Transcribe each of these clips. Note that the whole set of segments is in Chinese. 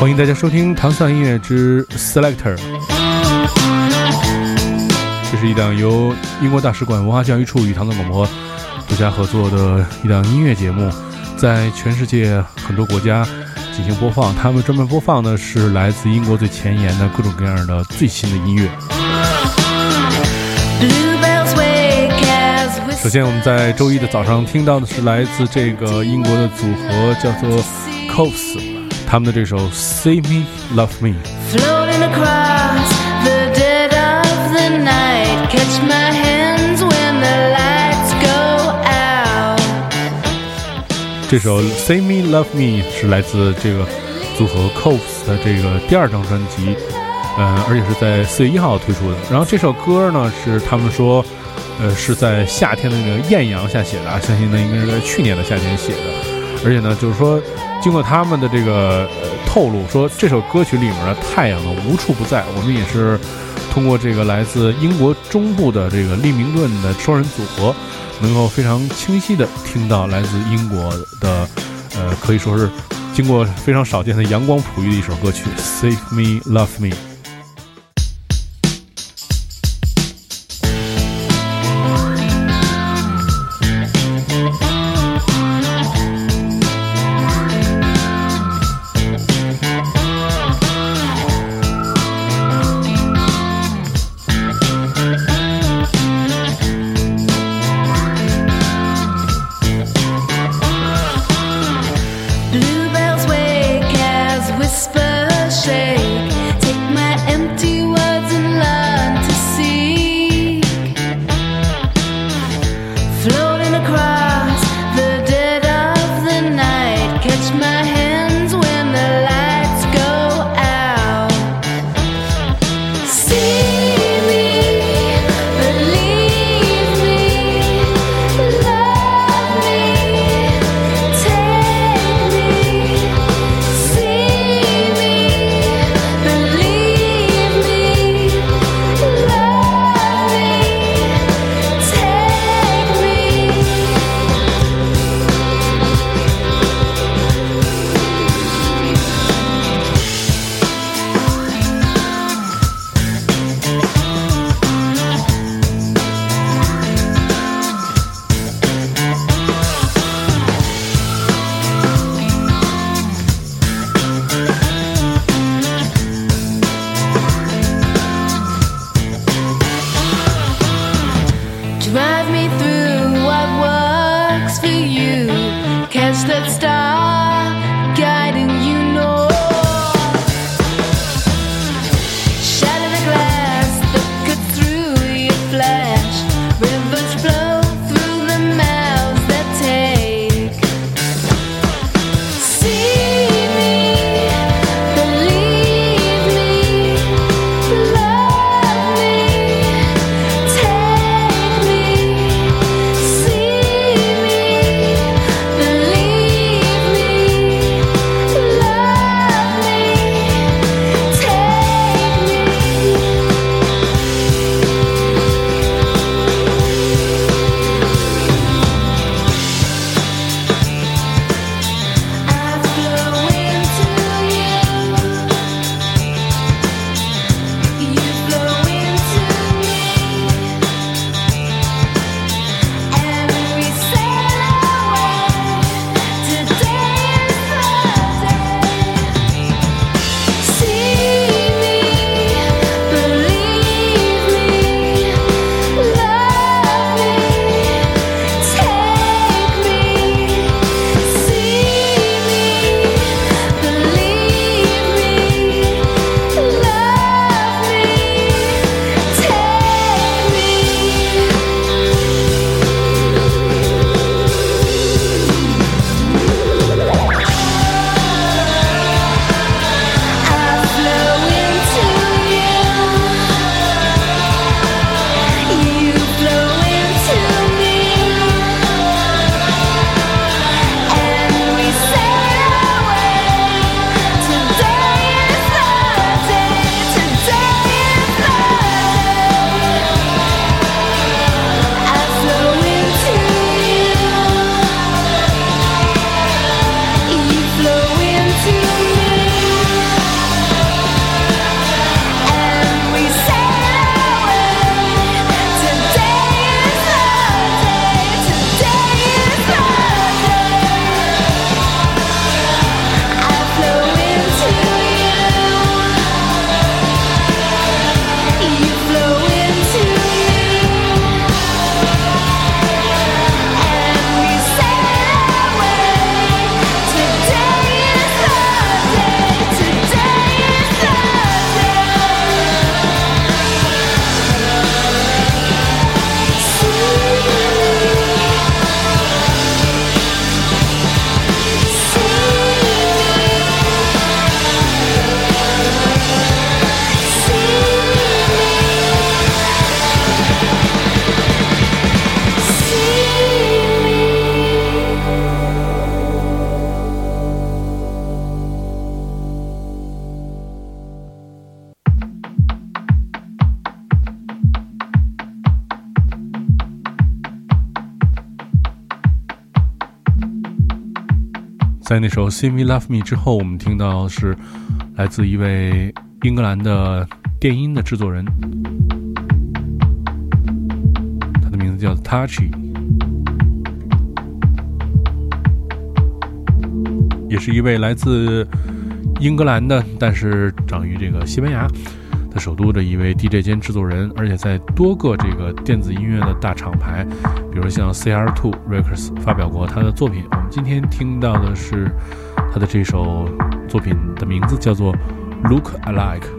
欢迎大家收听糖蒜音乐之 Selector，这是一档由英国大使馆文化教育处与糖蒜广播独家合作的一档音乐节目，在全世界很多国家进行播放。他们专门播放的是来自英国最前沿的各种各样的最新的音乐。首先，我们在周一的早上听到的是来自这个英国的组合，叫做 Coves。他们的这首《See Me Love Me》。这首《See Me Love Me》是来自这个组合 Coves 的这个第二张专辑，呃，而且是在四月一号推出的。然后这首歌呢，是他们说，呃，是在夏天的那个艳阳下写的啊，相信那应该是在去年的夏天写的。而且呢，就是说。经过他们的这个透露，说这首歌曲里面的太阳呢无处不在。我们也是通过这个来自英国中部的这个利明顿的双人组合，能够非常清晰的听到来自英国的，呃，可以说是经过非常少见的阳光璞玉的一首歌曲《Save Me Love Me》。在那首《See Me Love Me》之后，我们听到是来自一位英格兰的电音的制作人，他的名字叫 Touchy，也是一位来自英格兰的，但是长于这个西班牙。首都的一位 DJ 兼制作人，而且在多个这个电子音乐的大厂牌，比如像 CR Two Records 发表过他的作品。我们今天听到的是他的这首作品的名字叫做 Look Alike。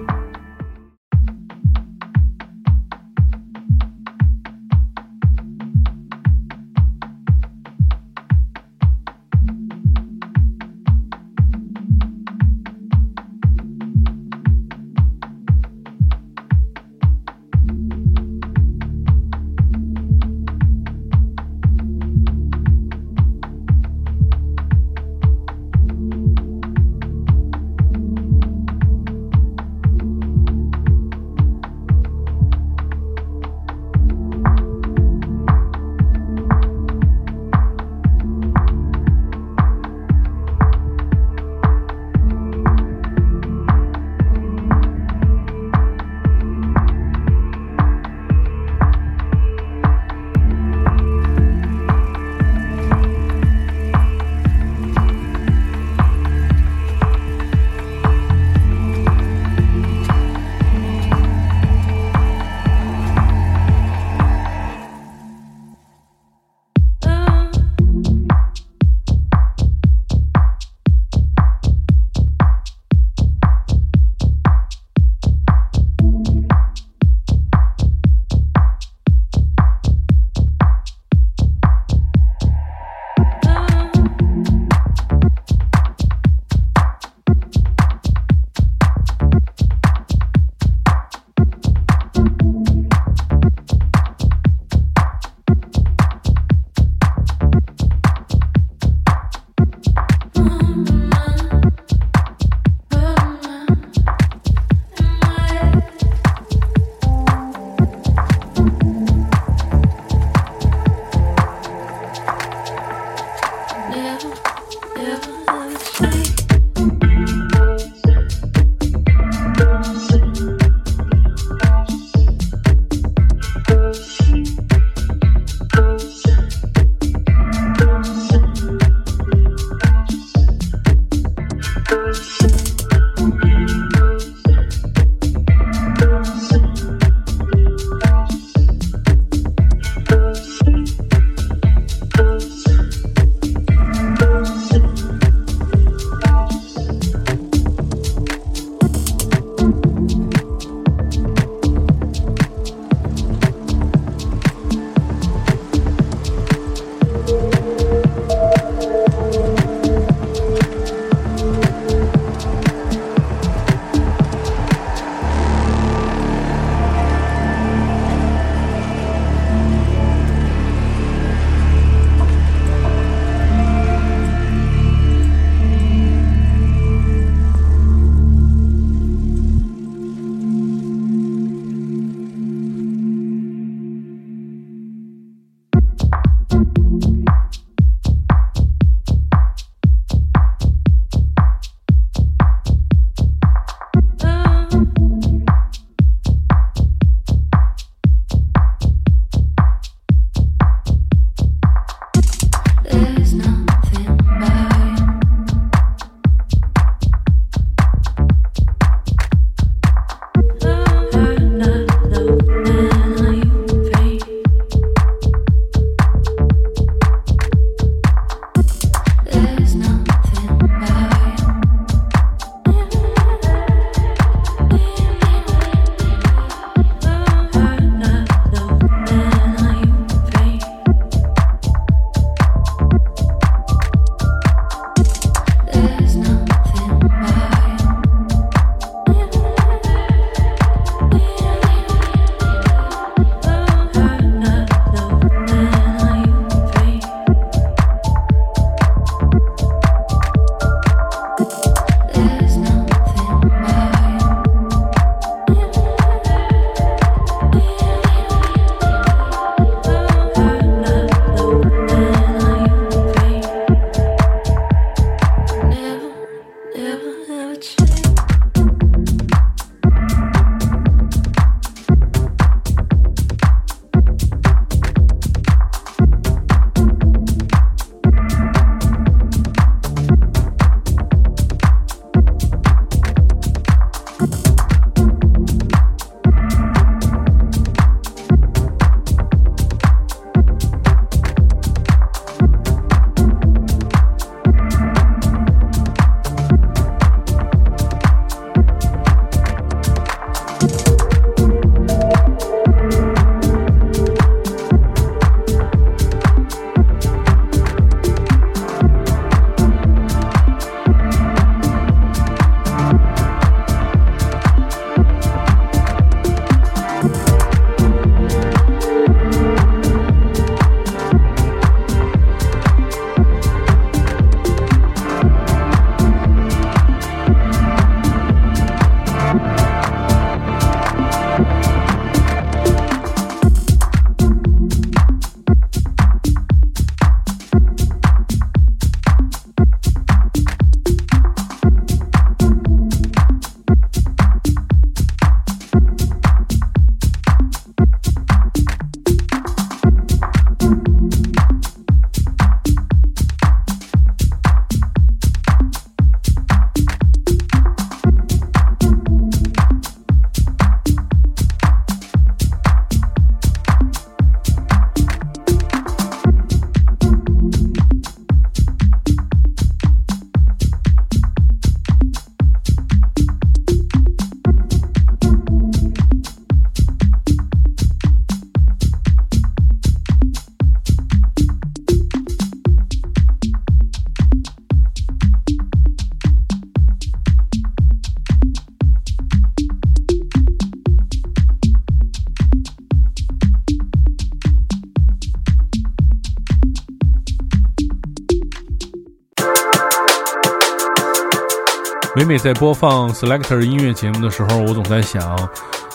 每每在播放 Selector 音乐节目的时候，我总在想，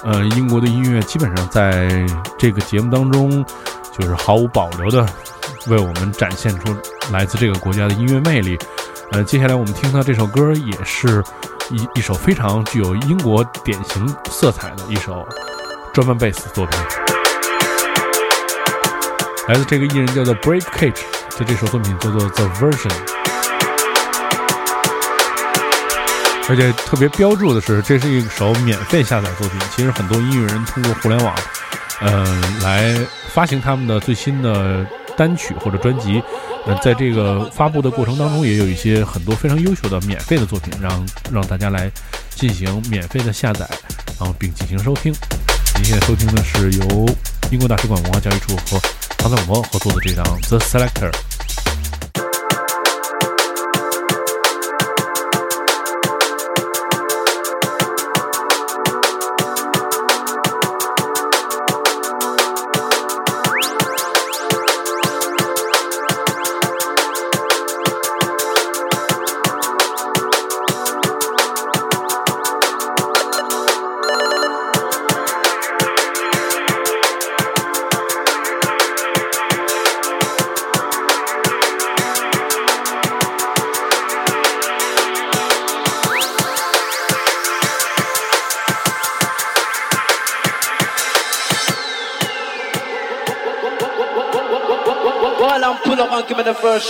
呃，英国的音乐基本上在这个节目当中，就是毫无保留的为我们展现出来自这个国家的音乐魅力。呃，接下来我们听到这首歌，也是一一首非常具有英国典型色彩的一首专门贝斯作品，来自这个艺人叫做 Break Cage 的这首作品叫做 The Version。而且特别标注的是，这是一首免费下载作品。其实很多音乐人通过互联网，嗯，来发行他们的最新的单曲或者专辑。呃，在这个发布的过程当中，也有一些很多非常优秀的免费的作品，让让大家来进行免费的下载，然后并进行收听。您现在收听的是由英国大使馆文化教育处和唐广播合作的这张《The Selector》。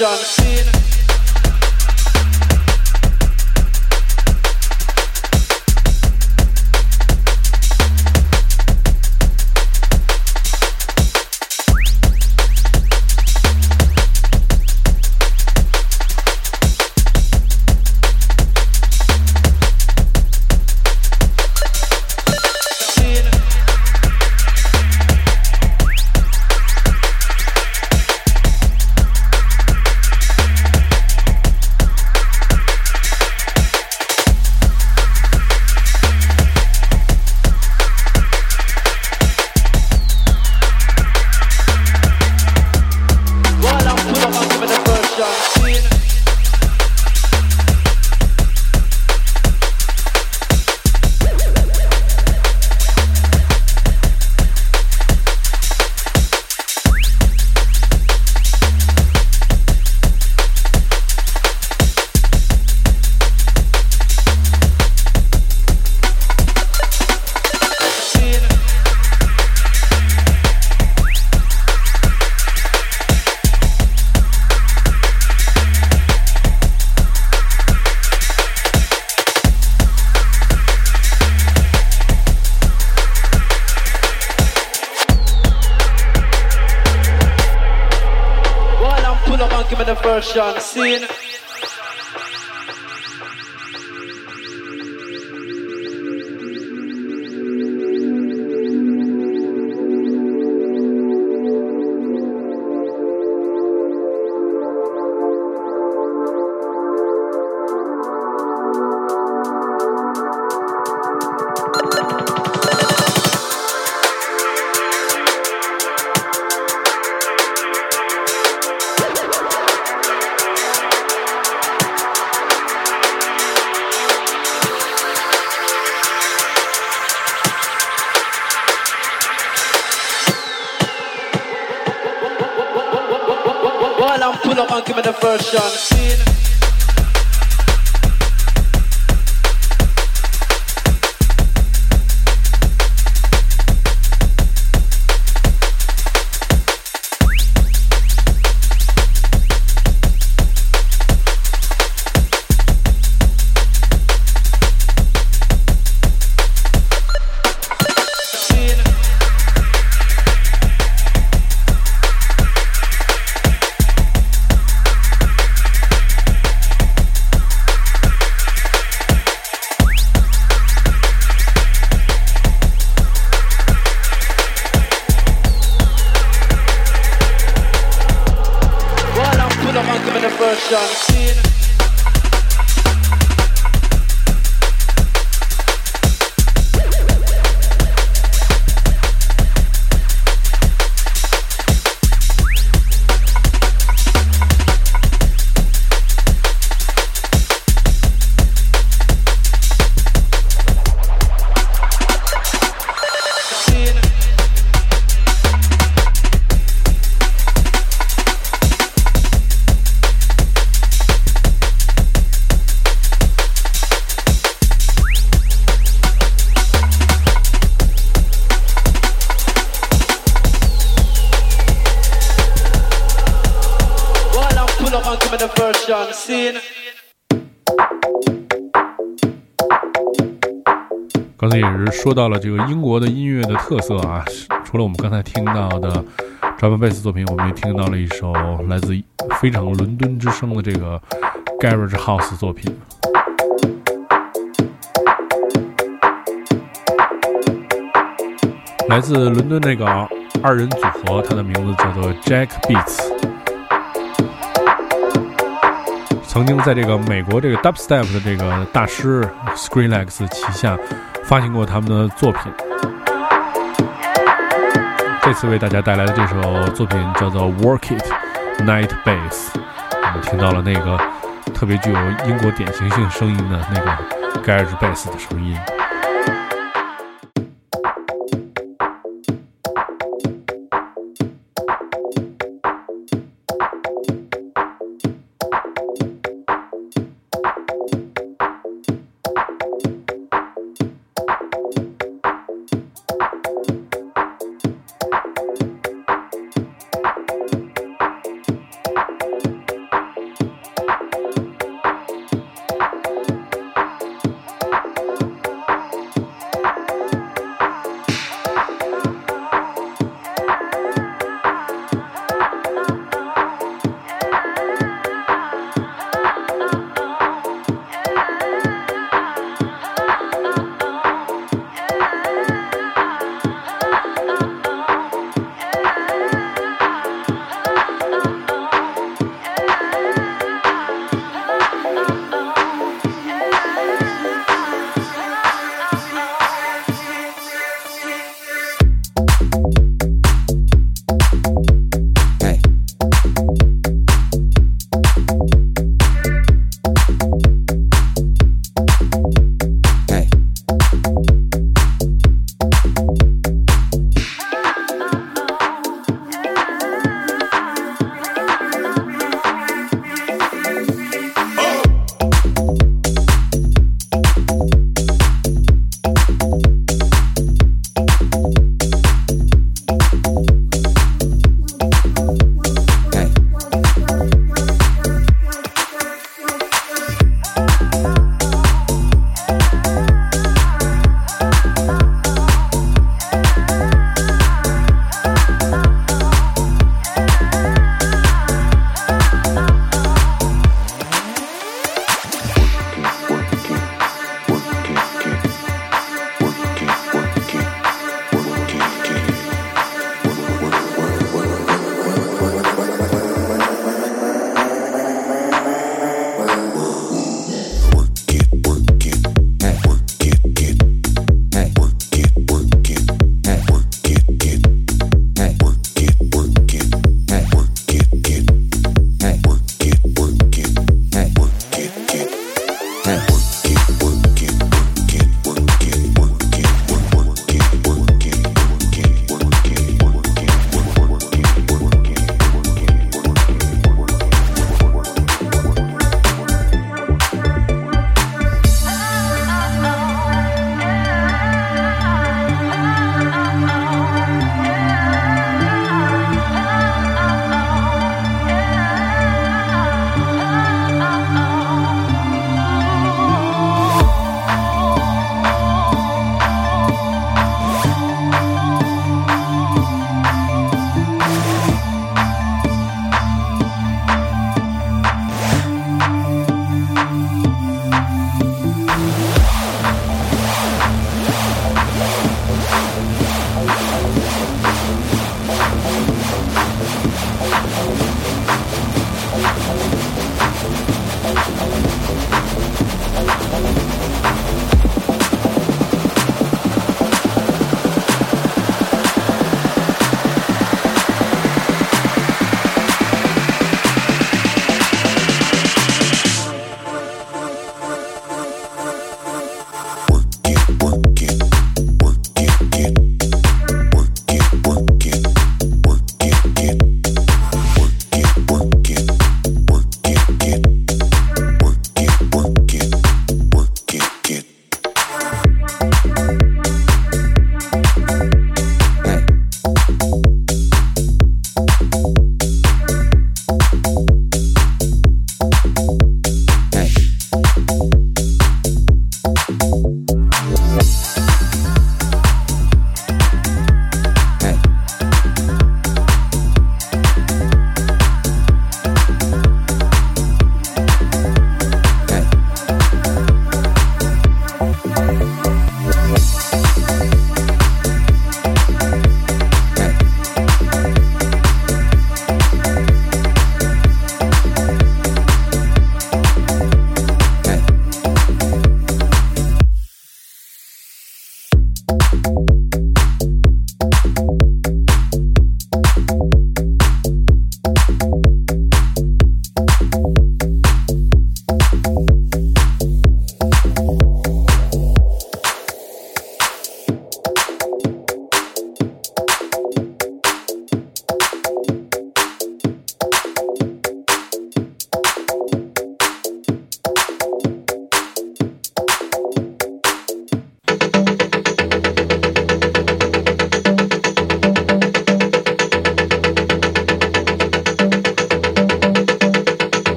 Production See seeing push. come on, give me the. 说到了这个英国的音乐的特色啊，除了我们刚才听到的 drum bass 作品，我们也听到了一首来自非常伦敦之声的这个 garage house 作品。来自伦敦那个二人组合，它的名字叫做 Jack Beats，曾经在这个美国这个 Dubstep 的这个大师 Skrillex 旗下发行过他们的作品。这次为大家带来的这首作品叫做 Work It Night Bass，我们听到了那个特别具有英国典型性声音的那个 Garage Bass 的声音。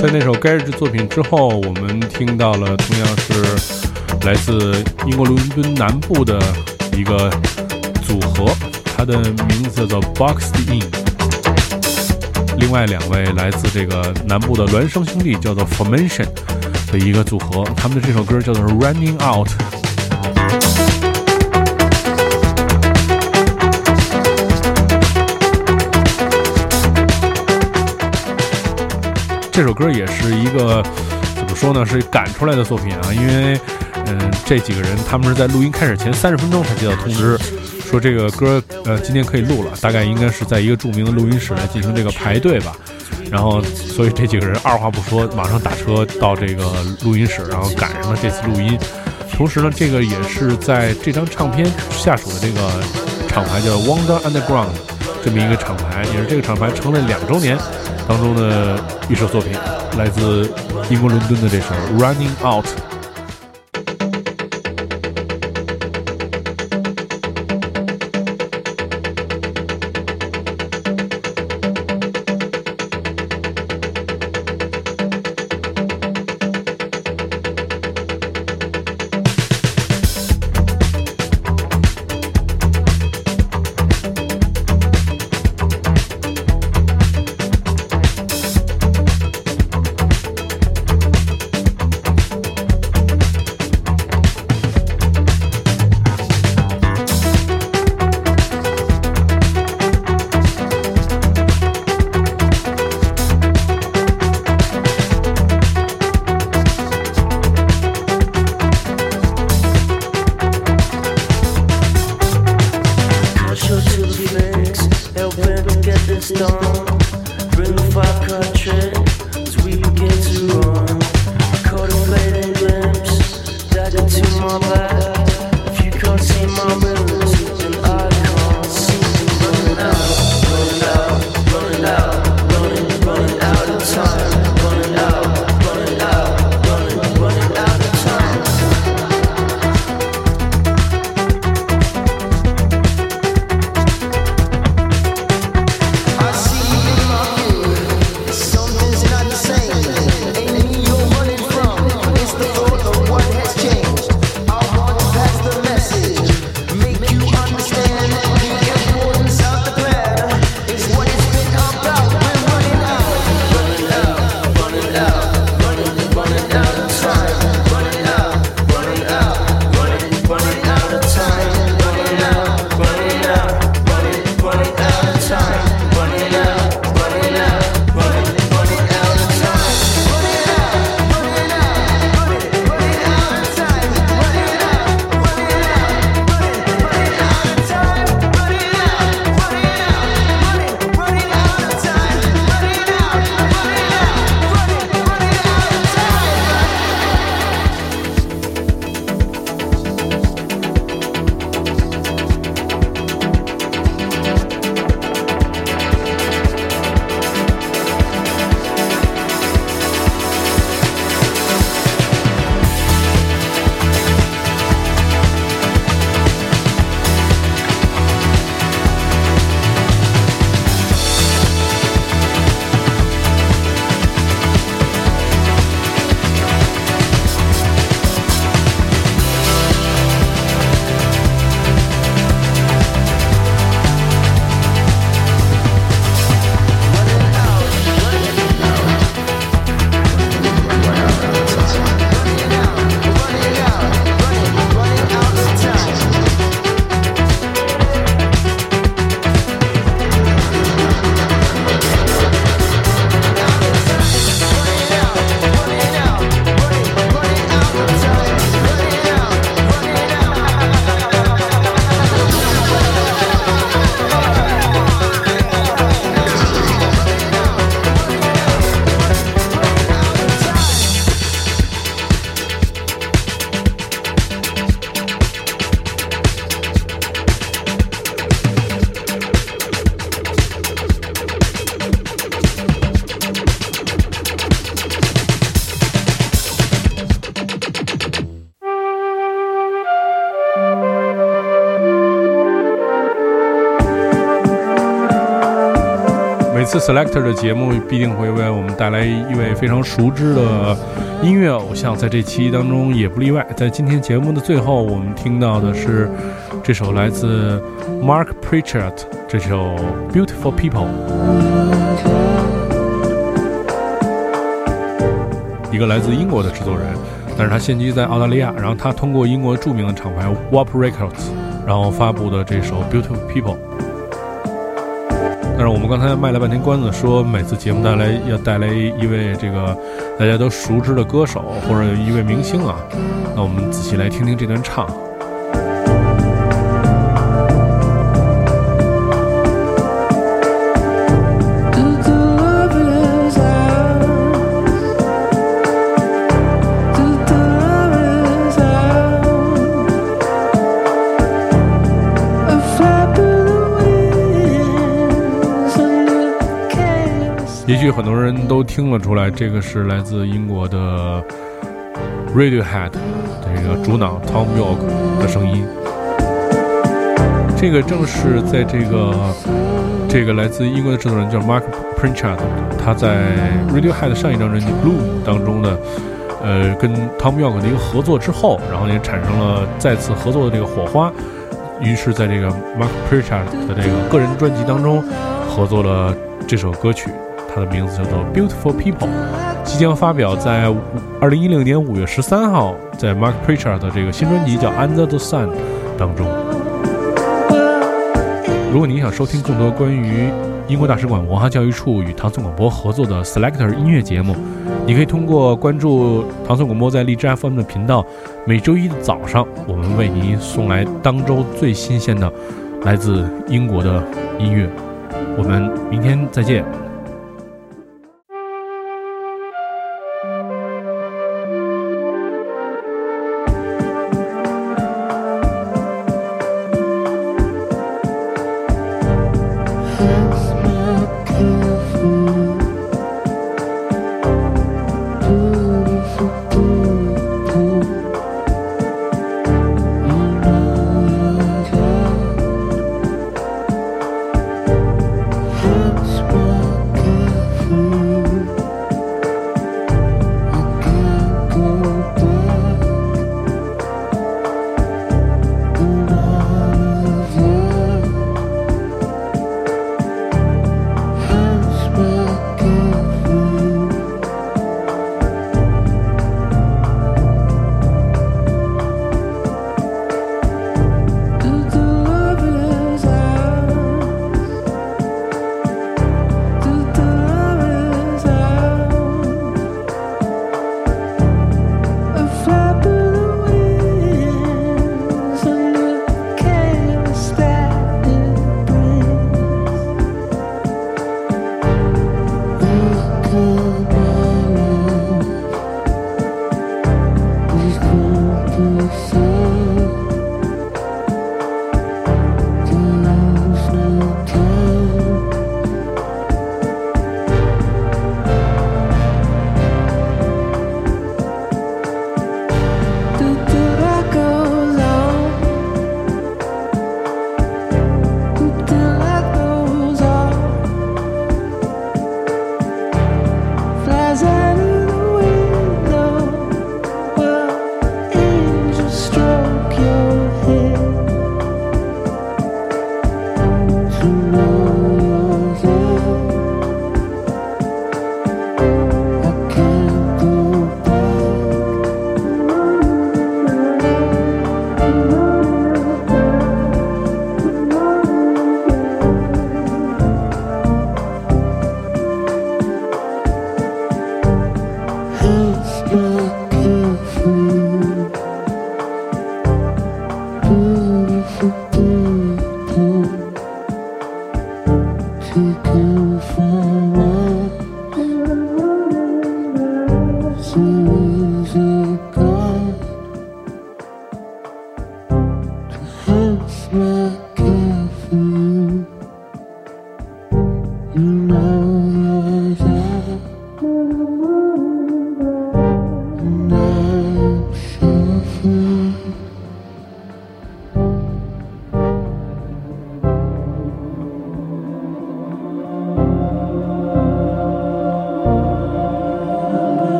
在那首该日之作品之后，我们听到了同样是来自英国伦敦南部的一个组合，它的名字叫做 Boxed In。另外两位来自这个南部的孪生兄弟，叫做 Formation 的一个组合，他们的这首歌叫做 Running Out。这首歌也是一个怎么说呢？是赶出来的作品啊，因为嗯，这几个人他们是在录音开始前三十分钟才接到通知，说这个歌呃今天可以录了，大概应该是在一个著名的录音室来进行这个排队吧。然后，所以这几个人二话不说，马上打车到这个录音室，然后赶上了这次录音。同时呢，这个也是在这张唱片下属的这个厂牌叫 Wonder Underground 这么一个厂牌，也是这个厂牌成立两周年。当中的一首作品，来自英国伦敦的这首《Running Out》。Selector 的节目必定会为我们带来一位非常熟知的音乐偶像，在这期当中也不例外。在今天节目的最后，我们听到的是这首来自 Mark Pritchard 这首 Beautiful People，一个来自英国的制作人，但是他现居在澳大利亚。然后他通过英国著名的厂牌 Warp Records，然后发布的这首 Beautiful People。但是我们刚才卖了半天关子，说每次节目带来要带来一位这个大家都熟知的歌手或者一位明星啊，那我们仔细来听听这段唱。据很多人都听了出来，这个是来自英国的 Radiohead 这个主脑 Tom York 的声音。这个正是在这个这个来自英国的制作人叫 Mark Pritchard，他在 Radiohead 上一张专辑《Blue》当中的呃跟 Tom York 的一个合作之后，然后也产生了再次合作的这个火花，于是在这个 Mark Pritchard 的这个个人专辑当中合作了这首歌曲。它的名字叫做《Beautiful People》，即将发表在二零一六年五月十三号，在 Mark Pritchard 的这个新专辑叫《Under the Sun》当中。如果您想收听更多关于英国大使馆文化教育处与唐宋广播合作的 Selector 音乐节目，你可以通过关注唐宋广播在荔枝 FM 的频道，每周一的早上，我们为您送来当周最新鲜的来自英国的音乐。我们明天再见。